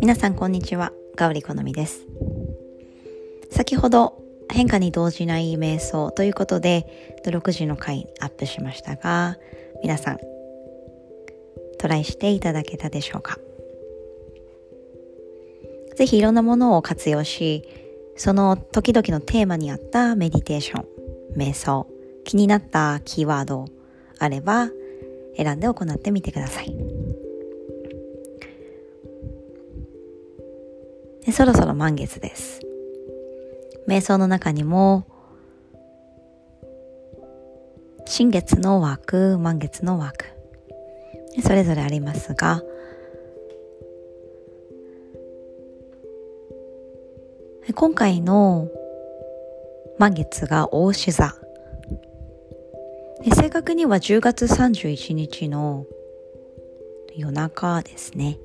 皆さんこんにちは、ガウリコのみです。先ほど変化に動じない瞑想ということで6時の回アップしましたが皆さんトライしていただけたでしょうか？ぜひいろんなものを活用しその時々のテーマに合ったメディテーション瞑想気になったキーワードあれば選んで行ってみてください。でそろそろ満月です。瞑想の中にも新月の枠満月の枠それぞれありますが今回の満月が大志座。正確には10月31日の夜中ですね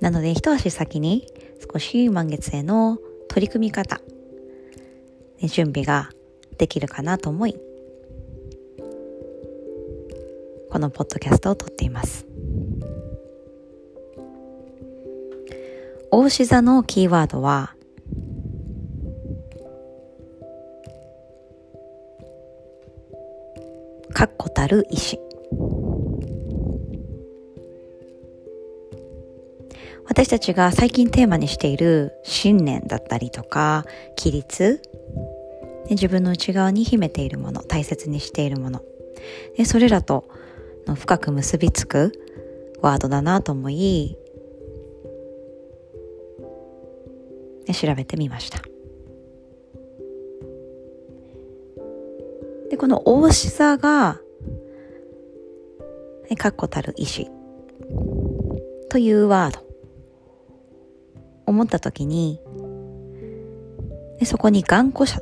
なので一足先に少し満月への取り組み方、準備ができるかなと思い、このポッドキャストを撮っています。大志座のキーワードは、たる意志。私たちが最近テーマにしている信念だったりとか、規律、自分の内側に秘めているもの、大切にしているもので、それらと深く結びつくワードだなと思い、調べてみました。で、この大志座が、確固たる意志というワード。思った時に、でそこに頑固さ、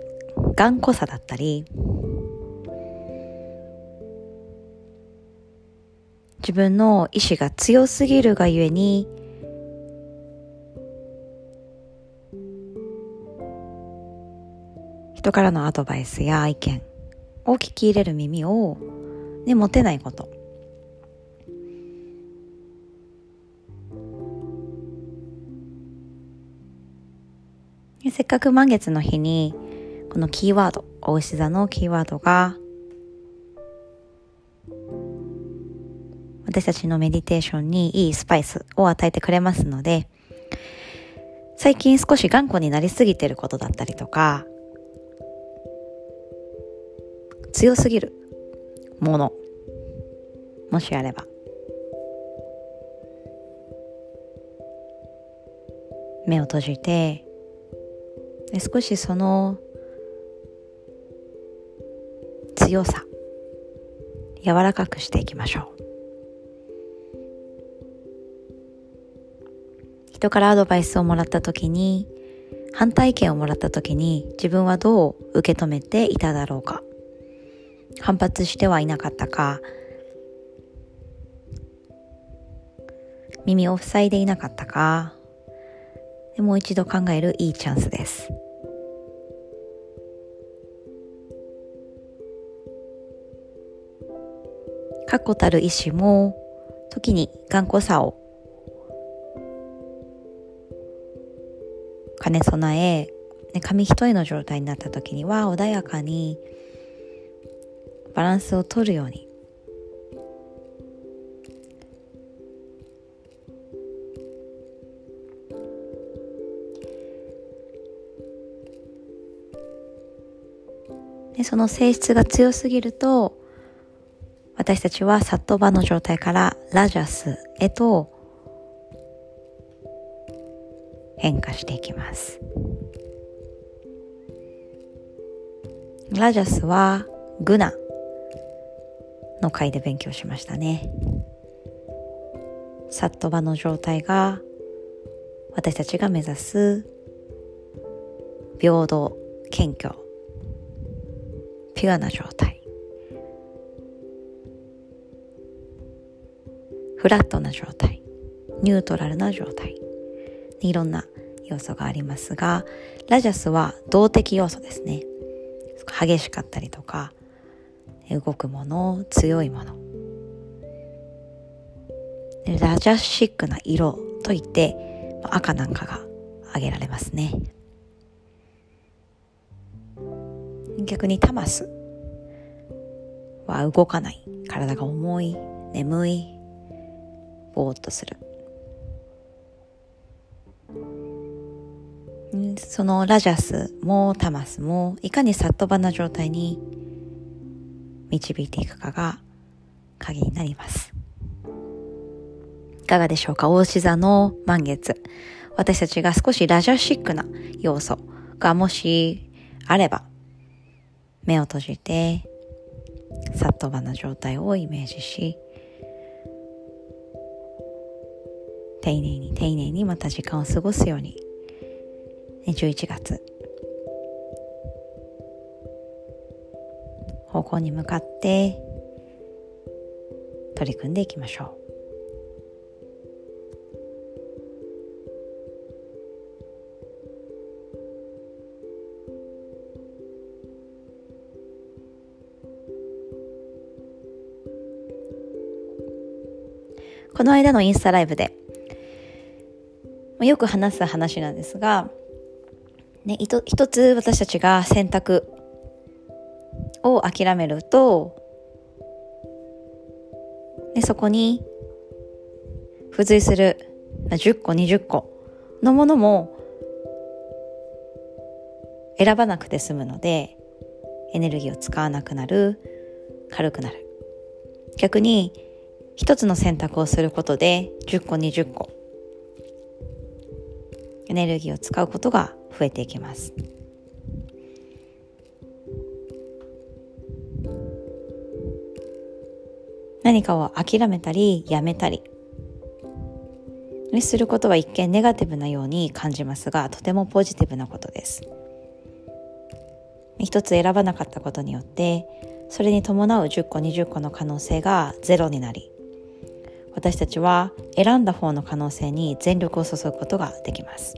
頑固さだったり、自分の意志が強すぎるがゆえに、人からのアドバイスや意見を聞き入れる耳を、ね、持てないこと。せっかく満月の日に、このキーワード、お牛座のキーワードが、私たちのメディテーションにいいスパイスを与えてくれますので、最近少し頑固になりすぎてることだったりとか、強すぎるもの、もしあれば、目を閉じてで少しその強さ柔らかくしていきましょう。人からアドバイスをもらった時に反対意見をもらった時に自分はどう受け止めていただろうか。反発してはいなかったか。耳を塞いでいなかったか。もう一度考えるいいチャンスです。確固たる意志も時に頑固さを兼ね備え紙一重の状態になった時には穏やかにバランスを取るようにその性質が強すぎると私たちはサットバの状態からラジャスへと変化していきます。ラジャスはグナの回で勉強しましたね。サットバの状態が私たちが目指す平等、謙虚、ピュアな状態。フラットな状態。ニュートラルな状態。いろんな要素がありますがラジャスは動的要素ですね。激しかったりとか動くもの強いもの。ラジャシックな色といって赤なんかが挙げられますね。逆にタマスは動かない体が重い眠いぼーっとするそのラジャスもタマスもいかにサットバな状態に導いていくかが鍵になります。いかがでしょうか大志座の満月。私たちが少しラジャシックな要素がもしあれば、目を閉じて、サットバな状態をイメージし、丁寧に丁寧にまた時間を過ごすように、11月方向に向かって取り組んでいきましょう。この間のインスタライブで。よく話す話なんですが、ね、一つ私たちが選択を諦めると、でそこに付随する10個20個のものも選ばなくて済むのでエネルギーを使わなくなる軽くなる。逆に一つの選択をすることで10個20個エネルギーを使うことが増えていきます。何かを諦めたりやめたりすることは一見ネガティブなように感じますがとてもポジティブなことです一つ選ばなかったことによってそれに伴う10個20個の可能性がゼロになり私たちは選んだ方の可能性に全力を注ぐことができます。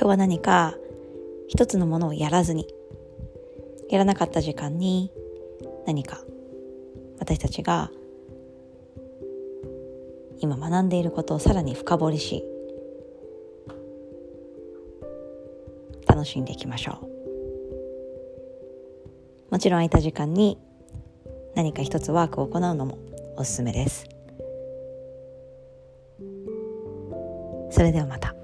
今日は何か一つのものをやらずにやらなかった時間に何か私たちが今学んでいることをさらに深掘りし楽しんでいきましょう。もちろん空いた時間に何か一つワークを行うのもおすすめです。それではまた。